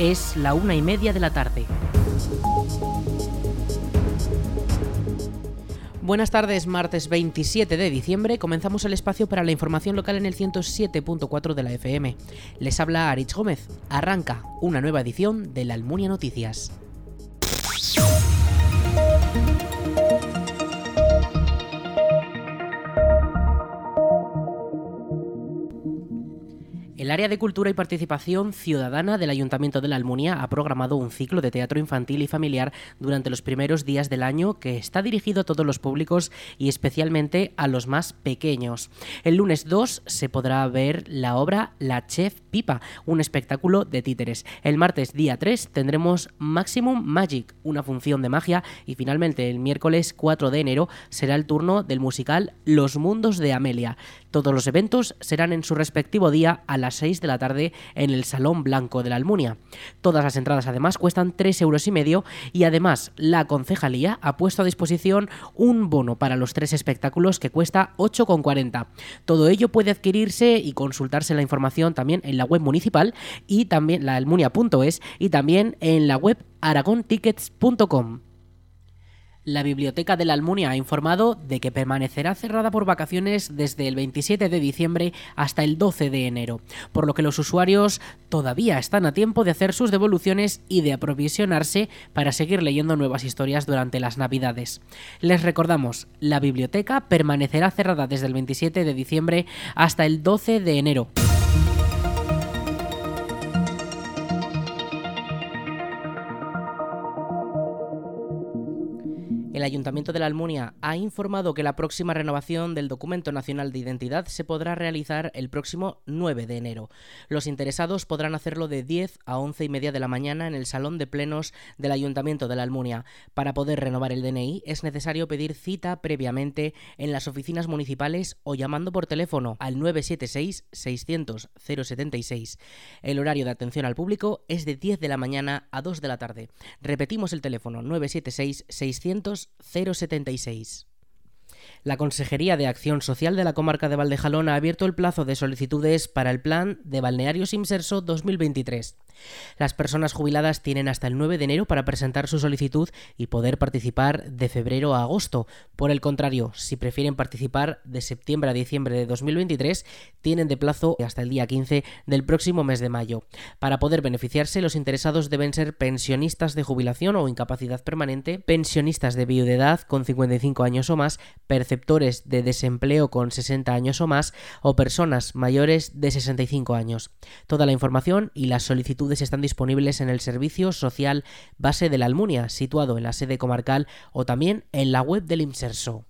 Es la una y media de la tarde. Buenas tardes, martes 27 de diciembre. Comenzamos el espacio para la información local en el 107.4 de la FM. Les habla Arich Gómez. Arranca una nueva edición de la Almunia Noticias. El área de Cultura y Participación Ciudadana del Ayuntamiento de la Almunia ha programado un ciclo de teatro infantil y familiar durante los primeros días del año que está dirigido a todos los públicos y especialmente a los más pequeños. El lunes 2 se podrá ver la obra La Chef Pipa, un espectáculo de títeres. El martes día 3 tendremos Maximum Magic, una función de magia y finalmente el miércoles 4 de enero será el turno del musical Los Mundos de Amelia. Todos los eventos serán en su respectivo día a las 6 de la tarde en el Salón Blanco de la Almunia. Todas las entradas además cuestan 3 euros y medio y además la concejalía ha puesto a disposición un bono para los tres espectáculos que cuesta 8,40. Todo ello puede adquirirse y consultarse la información también en la web municipal y también la y también en la web aragontickets.com. La Biblioteca de la Almunia ha informado de que permanecerá cerrada por vacaciones desde el 27 de diciembre hasta el 12 de enero, por lo que los usuarios todavía están a tiempo de hacer sus devoluciones y de aprovisionarse para seguir leyendo nuevas historias durante las Navidades. Les recordamos, la biblioteca permanecerá cerrada desde el 27 de diciembre hasta el 12 de enero. El Ayuntamiento de la Almunia ha informado que la próxima renovación del Documento Nacional de Identidad se podrá realizar el próximo 9 de enero. Los interesados podrán hacerlo de 10 a 11 y media de la mañana en el Salón de Plenos del Ayuntamiento de la Almunia. Para poder renovar el DNI es necesario pedir cita previamente en las oficinas municipales o llamando por teléfono al 976-600-076. El horario de atención al público es de 10 de la mañana a 2 de la tarde. Repetimos el teléfono 976 600 076. La Consejería de Acción Social de la Comarca de Valdejalón ha abierto el plazo de solicitudes para el Plan de Balnearios Inserso 2023. Las personas jubiladas tienen hasta el 9 de enero para presentar su solicitud y poder participar de febrero a agosto. Por el contrario, si prefieren participar de septiembre a diciembre de 2023, tienen de plazo hasta el día 15 del próximo mes de mayo. Para poder beneficiarse, los interesados deben ser pensionistas de jubilación o incapacidad permanente, pensionistas de viudedad con 55 años o más, perceptores de desempleo con 60 años o más o personas mayores de 65 años. Toda la información y las solicitudes están disponibles en el Servicio Social Base de la Almunia, situado en la sede comarcal o también en la web del IMSERSO.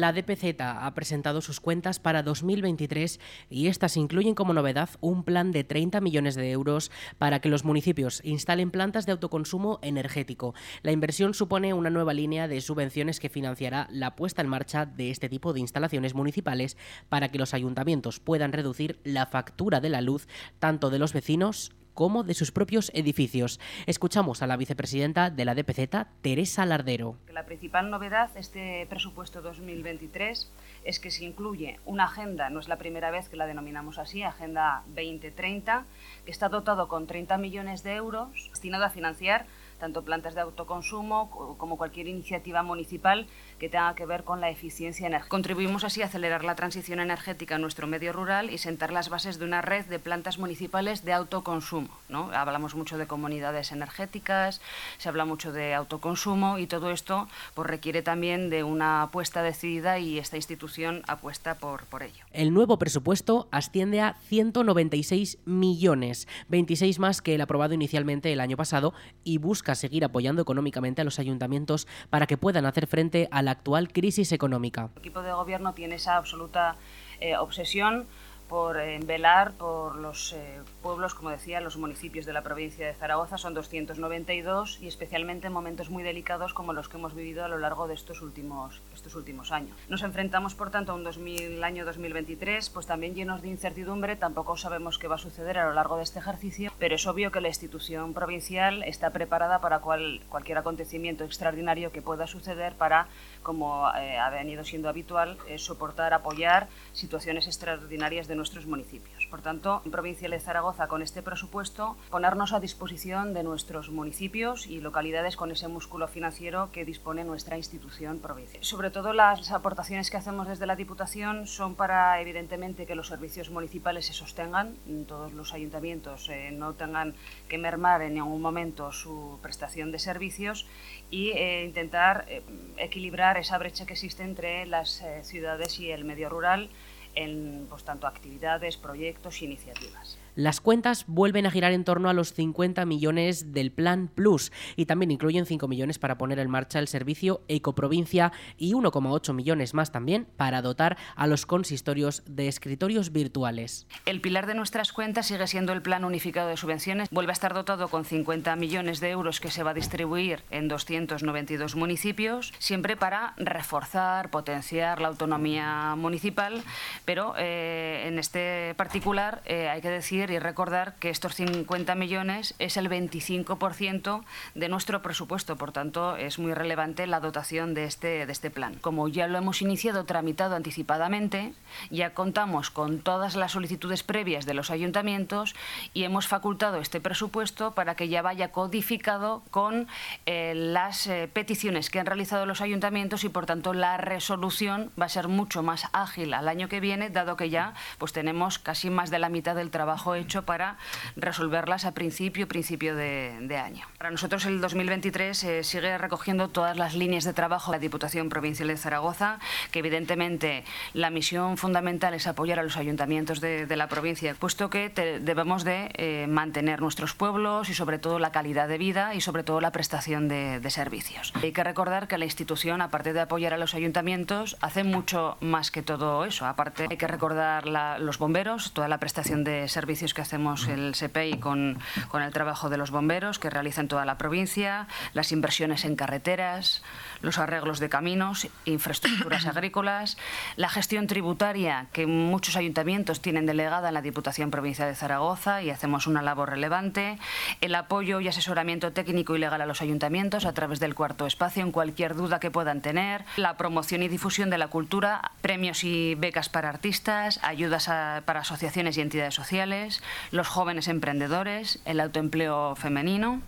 La DPZ ha presentado sus cuentas para 2023 y estas incluyen como novedad un plan de 30 millones de euros para que los municipios instalen plantas de autoconsumo energético. La inversión supone una nueva línea de subvenciones que financiará la puesta en marcha de este tipo de instalaciones municipales para que los ayuntamientos puedan reducir la factura de la luz tanto de los vecinos como de sus propios edificios. Escuchamos a la vicepresidenta de la DPZ, Teresa Lardero. La principal novedad de este presupuesto 2023 es que se incluye una agenda, no es la primera vez que la denominamos así, Agenda 2030, que está dotado con 30 millones de euros destinado a financiar tanto plantas de autoconsumo como cualquier iniciativa municipal que tenga que ver con la eficiencia energética. Contribuimos así a acelerar la transición energética en nuestro medio rural y sentar las bases de una red de plantas municipales de autoconsumo. ¿no? Hablamos mucho de comunidades energéticas, se habla mucho de autoconsumo y todo esto pues, requiere también de una apuesta decidida y esta institución apuesta por, por ello. El nuevo presupuesto asciende a 196 millones, 26 más que el aprobado inicialmente el año pasado y busca seguir apoyando económicamente a los ayuntamientos para que puedan hacer frente a la actual crisis económica. El equipo de gobierno tiene esa absoluta eh, obsesión por eh, velar por los eh, pueblos, como decía, los municipios de la provincia de Zaragoza, son 292 y especialmente en momentos muy delicados como los que hemos vivido a lo largo de estos últimos, estos últimos años. Nos enfrentamos, por tanto, a un 2000, año 2023 pues también llenos de incertidumbre, tampoco sabemos qué va a suceder a lo largo de este ejercicio, pero es obvio que la institución provincial está preparada para cual, cualquier acontecimiento extraordinario que pueda suceder para, como eh, ha venido siendo habitual, soportar, apoyar situaciones extraordinarias de nuestros municipios. Por tanto, en Provincia de Zaragoza, con este presupuesto, ponernos a disposición de nuestros municipios y localidades con ese músculo financiero que dispone nuestra institución provincial. Sobre todo, las aportaciones que hacemos desde la Diputación son para, evidentemente, que los servicios municipales se sostengan, todos los ayuntamientos eh, no tengan que mermar en ningún momento su prestación de servicios y eh, intentar eh, equilibrar esa brecha que existe entre las ciudades y el medio rural en pues, tanto actividades, proyectos, iniciativas. Las cuentas vuelven a girar en torno a los 50 millones del Plan Plus y también incluyen 5 millones para poner en marcha el servicio Ecoprovincia y 1,8 millones más también para dotar a los consistorios de escritorios virtuales. El pilar de nuestras cuentas sigue siendo el Plan Unificado de Subvenciones. Vuelve a estar dotado con 50 millones de euros que se va a distribuir en 292 municipios, siempre para reforzar, potenciar la autonomía municipal, pero eh, en este particular eh, hay que decir y recordar que estos 50 millones es el 25% de nuestro presupuesto, por tanto es muy relevante la dotación de este, de este plan. Como ya lo hemos iniciado, tramitado anticipadamente, ya contamos con todas las solicitudes previas de los ayuntamientos y hemos facultado este presupuesto para que ya vaya codificado con eh, las peticiones que han realizado los ayuntamientos y por tanto la resolución va a ser mucho más ágil al año que viene, dado que ya pues tenemos casi más de la mitad del trabajo hecho para resolverlas a principio, principio de, año. Para nosotros el 2023 eh, sigue recogiendo todas las líneas de trabajo de la Diputación Provincial de Zaragoza, que evidentemente la misión fundamental es apoyar a los ayuntamientos de, la provincia, puesto que debemos de eh, mantener nuestros pueblos y sobre todo la calidad de vida y sobre todo la prestación de, servicios. Hay que recordar que la institución, aparte de apoyar a los ayuntamientos, hace mucho más que todo eso. Aparte hay que recordar los bomberos, toda la prestación de servicios que hacemos el SEPEI con, con el trabajo de los bomberos que realizan toda la provincia, las inversiones en carreteras, los arreglos de caminos, infraestructuras agrícolas, la gestión tributaria que muchos ayuntamientos tienen delegada en la Diputación Provincial de Zaragoza y hacemos una labor relevante, el apoyo y asesoramiento técnico y legal a los ayuntamientos a través del cuarto espacio en cualquier duda que puedan tener, la promoción y difusión de la cultura, premios y becas para artistas, ayudas para asociaciones y entidades sociales, los jóvenes emprendedores, el autoempleo femenino.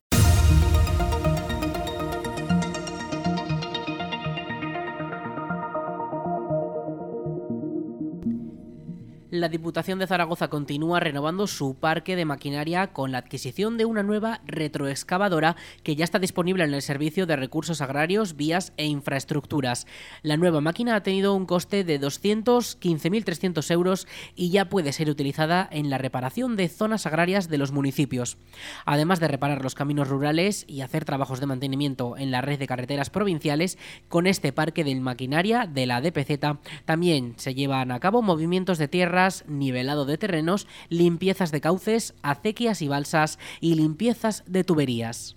La Diputación de Zaragoza continúa renovando su parque de maquinaria con la adquisición de una nueva retroexcavadora que ya está disponible en el servicio de recursos agrarios, vías e infraestructuras. La nueva máquina ha tenido un coste de 215.300 euros y ya puede ser utilizada en la reparación de zonas agrarias de los municipios. Además de reparar los caminos rurales y hacer trabajos de mantenimiento en la red de carreteras provinciales, con este parque de maquinaria de la DPZ también se llevan a cabo movimientos de tierra nivelado de terrenos, limpiezas de cauces, acequias y balsas y limpiezas de tuberías.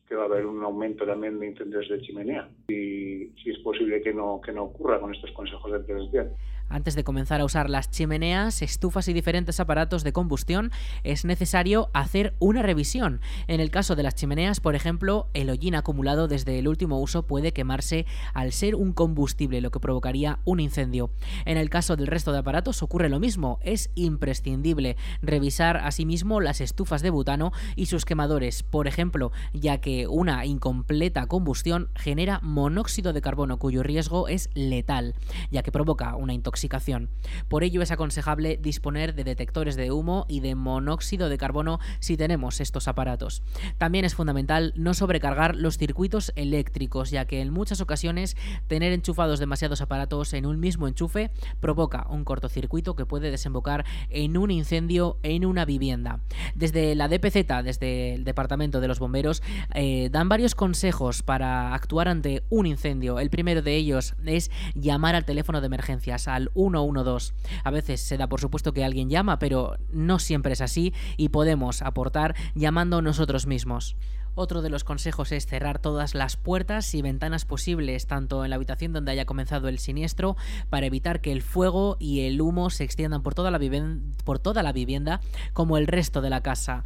que va a haber un aumento también de incendios de chimenea. Si es posible que no, que no ocurra con estos consejos de prevención. Antes de comenzar a usar las chimeneas, estufas y diferentes aparatos de combustión, es necesario hacer una revisión. En el caso de las chimeneas, por ejemplo, el hollín acumulado desde el último uso puede quemarse al ser un combustible, lo que provocaría un incendio. En el caso del resto de aparatos ocurre lo mismo. Es imprescindible revisar asimismo las estufas de butano y sus quemadores, por ejemplo, ya que una incompleta combustión genera monóxido de carbono cuyo riesgo es letal, ya que provoca una intoxicación por ello es aconsejable disponer de detectores de humo y de monóxido de carbono si tenemos estos aparatos. También es fundamental no sobrecargar los circuitos eléctricos, ya que en muchas ocasiones tener enchufados demasiados aparatos en un mismo enchufe provoca un cortocircuito que puede desembocar en un incendio en una vivienda. Desde la DPZ, desde el Departamento de los Bomberos, eh, dan varios consejos para actuar ante un incendio. El primero de ellos es llamar al teléfono de emergencias al 112. A veces se da por supuesto que alguien llama, pero no siempre es así y podemos aportar llamando nosotros mismos. Otro de los consejos es cerrar todas las puertas y ventanas posibles, tanto en la habitación donde haya comenzado el siniestro, para evitar que el fuego y el humo se extiendan por toda la, por toda la vivienda como el resto de la casa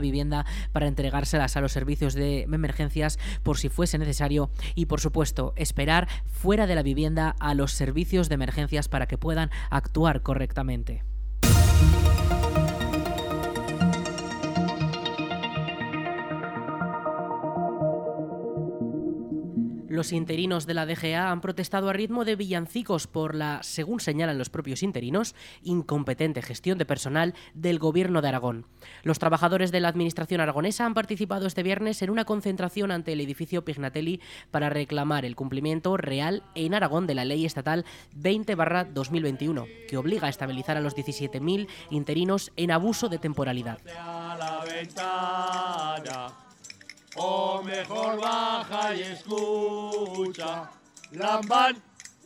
vivienda para entregárselas a los servicios de emergencias por si fuese necesario y por supuesto esperar fuera de la vivienda a los servicios de emergencias para que puedan actuar correctamente. Los interinos de la DGA han protestado a ritmo de villancicos por la, según señalan los propios interinos, incompetente gestión de personal del Gobierno de Aragón. Los trabajadores de la Administración aragonesa han participado este viernes en una concentración ante el edificio Pignatelli para reclamar el cumplimiento real en Aragón de la Ley Estatal 20-2021, que obliga a estabilizar a los 17.000 interinos en abuso de temporalidad. O mejor baja y escucha. Lamban,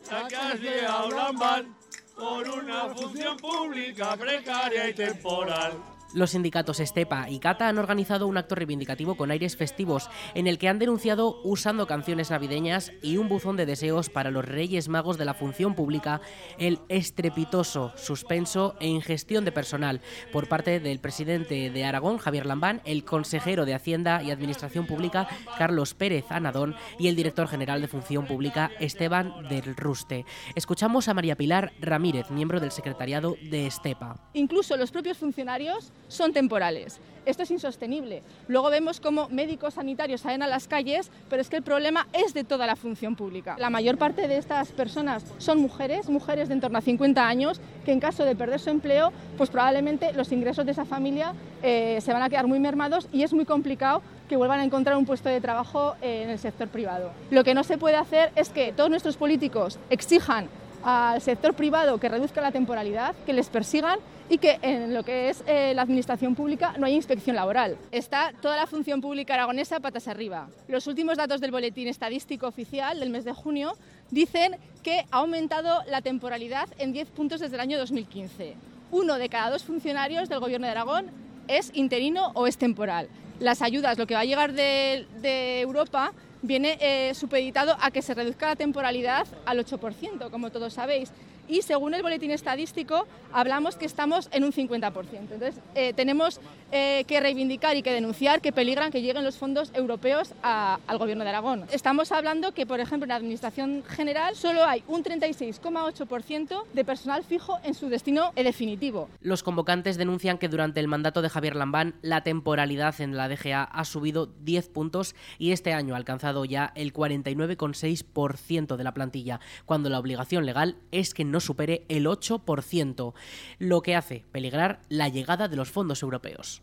la que has llegado, Lamban, por una función pública precaria y temporal. Los sindicatos Estepa y Cata han organizado un acto reivindicativo con aires festivos en el que han denunciado usando canciones navideñas y un buzón de deseos para los Reyes Magos de la función pública el estrepitoso suspenso e ingestión de personal por parte del presidente de Aragón, Javier Lambán, el consejero de Hacienda y Administración Pública, Carlos Pérez Anadón, y el director general de Función Pública, Esteban del Ruste. Escuchamos a María Pilar Ramírez, miembro del secretariado de Estepa. Incluso los propios funcionarios son temporales. Esto es insostenible. Luego vemos cómo médicos sanitarios salen a las calles, pero es que el problema es de toda la función pública. La mayor parte de estas personas son mujeres, mujeres de en torno a 50 años, que en caso de perder su empleo, pues probablemente los ingresos de esa familia eh, se van a quedar muy mermados y es muy complicado que vuelvan a encontrar un puesto de trabajo eh, en el sector privado. Lo que no se puede hacer es que todos nuestros políticos exijan al sector privado que reduzca la temporalidad, que les persigan y que en lo que es eh, la administración pública no hay inspección laboral. Está toda la función pública aragonesa patas arriba. Los últimos datos del Boletín Estadístico Oficial del mes de junio dicen que ha aumentado la temporalidad en 10 puntos desde el año 2015. Uno de cada dos funcionarios del Gobierno de Aragón es interino o es temporal. Las ayudas, lo que va a llegar de, Europa, viene eh, supeditado a que se reduzca la temporalidad al 8%, como todos sabéis y según el boletín estadístico hablamos que estamos en un 50%. Entonces eh, tenemos eh, que reivindicar y que denunciar que peligran que lleguen los fondos europeos al Gobierno de Aragón. Estamos hablando que, por ejemplo, en la Administración General solo hay un 36,8% de personal fijo en su destino definitivo. Los convocantes denuncian que durante el mandato de Javier Lambán la temporalidad en la DGA ha subido 10 puntos y este año ha alcanzado ya el 49,6% de la plantilla, cuando la obligación legal es que no supere el 8%, lo que hace peligrar la llegada de los fondos europeos.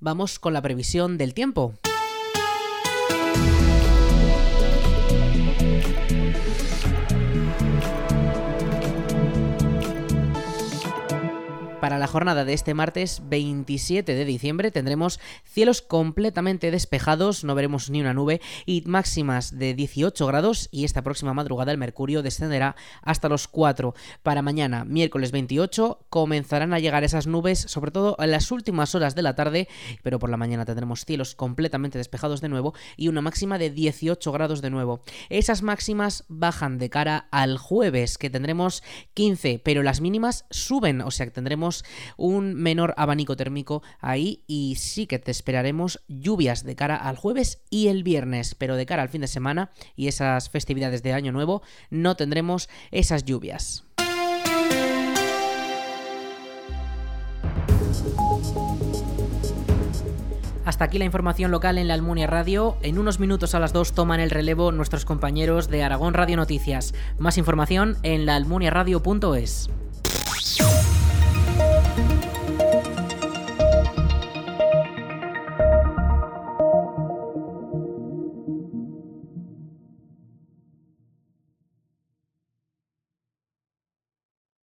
Vamos con la previsión del tiempo. Para la jornada de este martes 27 de diciembre tendremos cielos completamente despejados, no veremos ni una nube y máximas de 18 grados y esta próxima madrugada el mercurio descenderá hasta los 4. Para mañana, miércoles 28, comenzarán a llegar esas nubes, sobre todo en las últimas horas de la tarde, pero por la mañana tendremos cielos completamente despejados de nuevo y una máxima de 18 grados de nuevo. Esas máximas bajan de cara al jueves, que tendremos 15, pero las mínimas suben, o sea que tendremos un menor abanico térmico ahí y sí que te esperaremos lluvias de cara al jueves y el viernes, pero de cara al fin de semana y esas festividades de Año Nuevo no tendremos esas lluvias. Hasta aquí la información local en la Almunia Radio. En unos minutos a las 2 toman el relevo nuestros compañeros de Aragón Radio Noticias. Más información en laalmuniaradio.es.